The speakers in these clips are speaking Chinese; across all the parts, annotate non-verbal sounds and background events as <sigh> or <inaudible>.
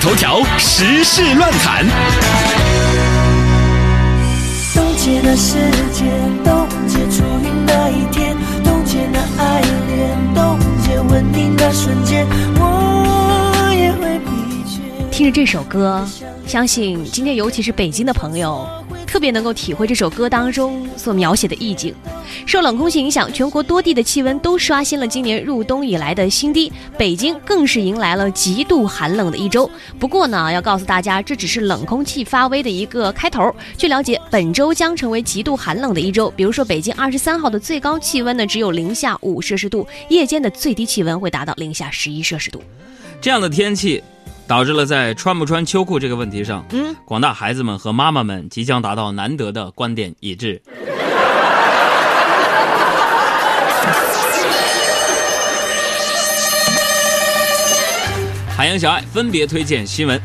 头条时事乱侃。冻结的时间，冻结初遇那一天，冻结那爱恋，冻结吻定那瞬间，我也会疲倦。听着这首歌，相信今天尤其是北京的朋友，特别能够体会这首歌当中所描写的意境。受冷空气影响，全国多地的气温都刷新了今年入冬以来的新低，北京更是迎来了极度寒冷的一周。不过呢，要告诉大家，这只是冷空气发威的一个开头。据了解，本周将成为极度寒冷的一周。比如说，北京二十三号的最高气温呢只有零下五摄氏度，夜间的最低气温会达到零下十一摄氏度。这样的天气，导致了在穿不穿秋裤这个问题上，嗯，广大孩子们和妈妈们即将达到难得的观点一致。<laughs> 海洋小爱分别推荐新闻。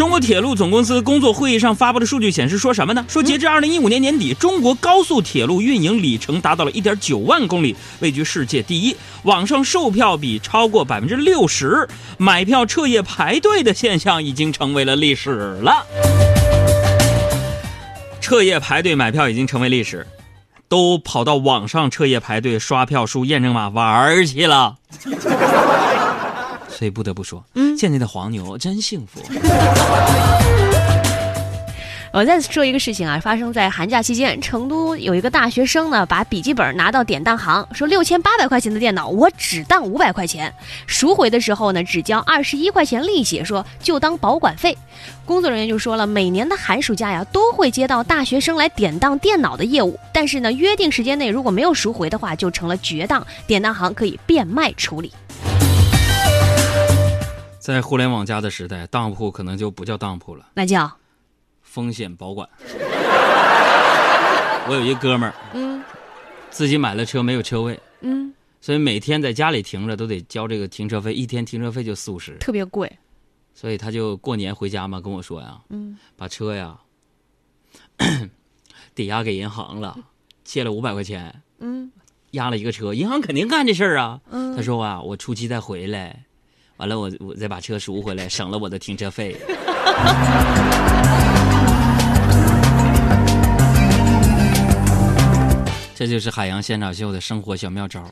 中国铁路总公司工作会议上发布的数据显示，说什么呢？说截至二零一五年年底，中国高速铁路运营里程达到了一点九万公里，位居世界第一。网上售票比超过百分之六十，买票彻夜排队的现象已经成为了历史了。彻夜排队买票已经成为历史，都跑到网上彻夜排队刷票、输验证码玩儿去了。所以不得不说，嗯，现在的黄牛真幸福。<laughs> 我再说一个事情啊，发生在寒假期间，成都有一个大学生呢，把笔记本拿到典当行，说六千八百块钱的电脑，我只当五百块钱，赎回的时候呢，只交二十一块钱利息，说就当保管费。工作人员就说了，每年的寒暑假呀，都会接到大学生来典当电脑的业务，但是呢，约定时间内如果没有赎回的话，就成了绝当，典当行可以变卖处理。在互联网加的时代，当铺可能就不叫当铺了，那叫风险保管。我有一哥们儿，嗯自己买了车没有车位，嗯，所以每天在家里停着都得交这个停车费，一天停车费就四五十，特别贵。所以他就过年回家嘛，跟我说呀，嗯，把车呀 <coughs> 抵押给银行了，借了五百块钱，嗯押了一个车，银行肯定干这事儿啊。嗯他说啊，我初七再回来，完了我我再把车赎回来，省了我的停车费。<laughs> 这就是海洋现场秀的生活小妙招。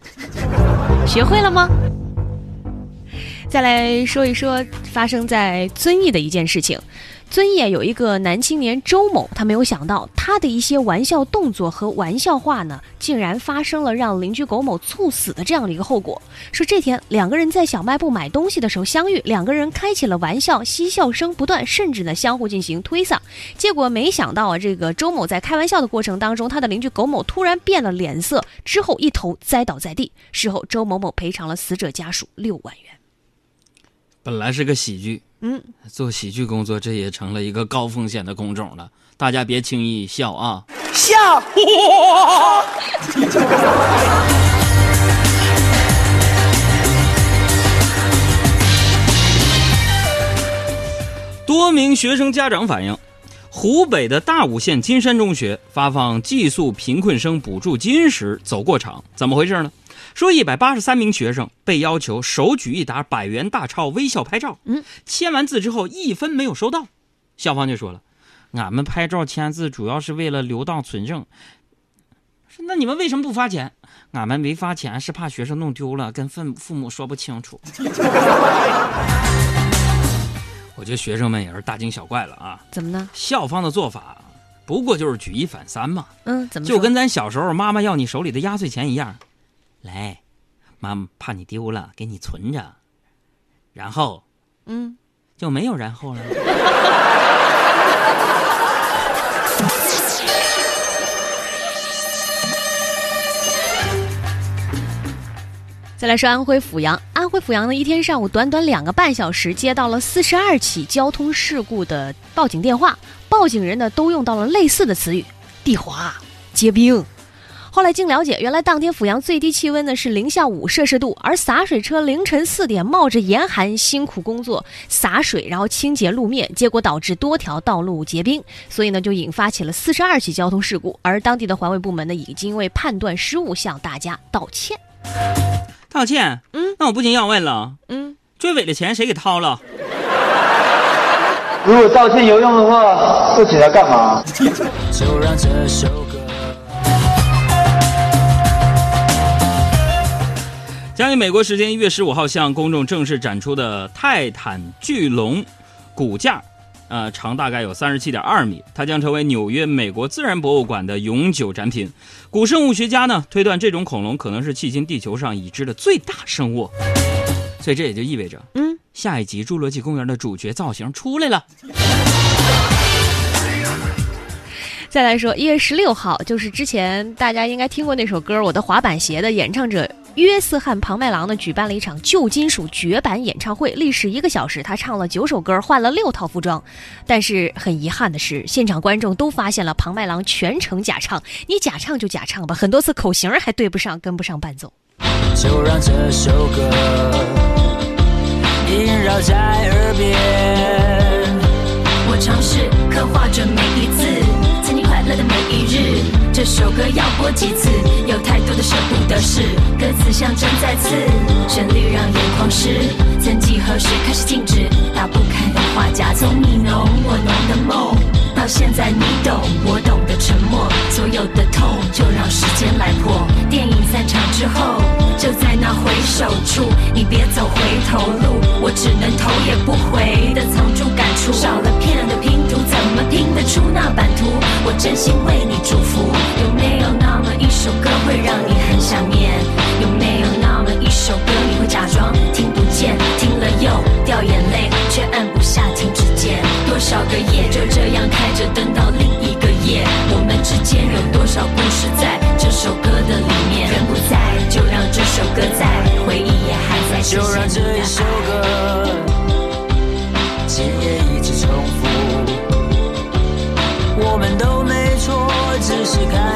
学会了吗？再来说一说发生在遵义的一件事情。遵义有一个男青年周某，他没有想到他的一些玩笑动作和玩笑话呢，竟然发生了让邻居苟某猝死的这样的一个后果。说这天两个人在小卖部买东西的时候相遇，两个人开起了玩笑，嬉笑声不断，甚至呢相互进行推搡。结果没想到啊，这个周某在开玩笑的过程当中，他的邻居苟某突然变了脸色，之后一头栽倒在地。事后周某某赔偿了死者家属六万元。本来是个喜剧，嗯，做喜剧工作这也成了一个高风险的工种了。大家别轻易笑啊！笑，<laughs> 多名学生家长反映，湖北的大武县金山中学发放寄宿贫困生补助金时走过场，怎么回事呢？说一百八十三名学生被要求手举一沓百元大钞微笑拍照，嗯，签完字之后一分没有收到，校方就说了，俺们拍照签字主要是为了留档存证。说那你们为什么不发钱？俺们没发钱是怕学生弄丢了，跟父父母说不清楚。我觉得学生们也是大惊小怪了啊！怎么呢？校方的做法不过就是举一反三嘛，嗯，怎么就跟咱小时候妈妈要你手里的压岁钱一样。来，妈妈怕你丢了，给你存着，然后嗯，就没有然后了。再来说安徽阜阳，安徽阜阳呢一天上午短短两个半小时，接到了四十二起交通事故的报警电话，报警人呢都用到了类似的词语：地滑、结冰。后来经了解，原来当天阜阳最低气温呢是零下五摄氏度，而洒水车凌晨四点冒着严寒辛苦工作洒水，然后清洁路面，结果导致多条道路结冰，所以呢就引发起了四十二起交通事故。而当地的环卫部门呢已经为判断失误向大家道歉。道歉，嗯，那我不禁要问了，嗯，追尾的钱谁给掏了？如果道歉有用的话，做起来干嘛？<laughs> 就让这首将于美国时间一月十五号向公众正式展出的泰坦巨龙骨架，呃，长大概有三十七点二米，它将成为纽约美国自然博物馆的永久展品。古生物学家呢推断，这种恐龙可能是迄今地球上已知的最大生物。所以这也就意味着，嗯，下一集《侏罗纪公园》的主角造型出来了。再来说，一月十六号，就是之前大家应该听过那首歌《我的滑板鞋》的演唱者约瑟翰·庞麦郎呢，举办了一场旧金属绝版演唱会，历时一个小时，他唱了九首歌，换了六套服装。但是很遗憾的是，现场观众都发现了庞麦郎全程假唱。你假唱就假唱吧，很多次口型还对不上，跟不上伴奏。就让这首歌萦绕在耳边。我尝试刻画着每一次曾经快乐的每一日。这首歌要播几次？有太多的舍不得象征再次，旋律让眼眶湿。曾几何时开始静止，打不开的画夹，从你浓我浓的梦，到现在你懂我懂的沉默，所有的痛就让时间来破。电影散场之后，就在那回首处，你别走回头路，我只能头也不回的藏住感触。少了片的拼图，怎么拼得出那版图？我真心为你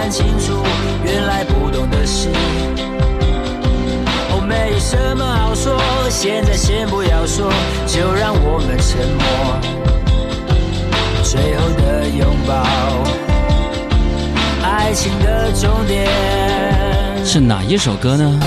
看清楚原来不懂的事。哦，没什么好说，现在先不要说，就让我们沉默。最后的拥抱，爱情的终点。是哪一首歌呢？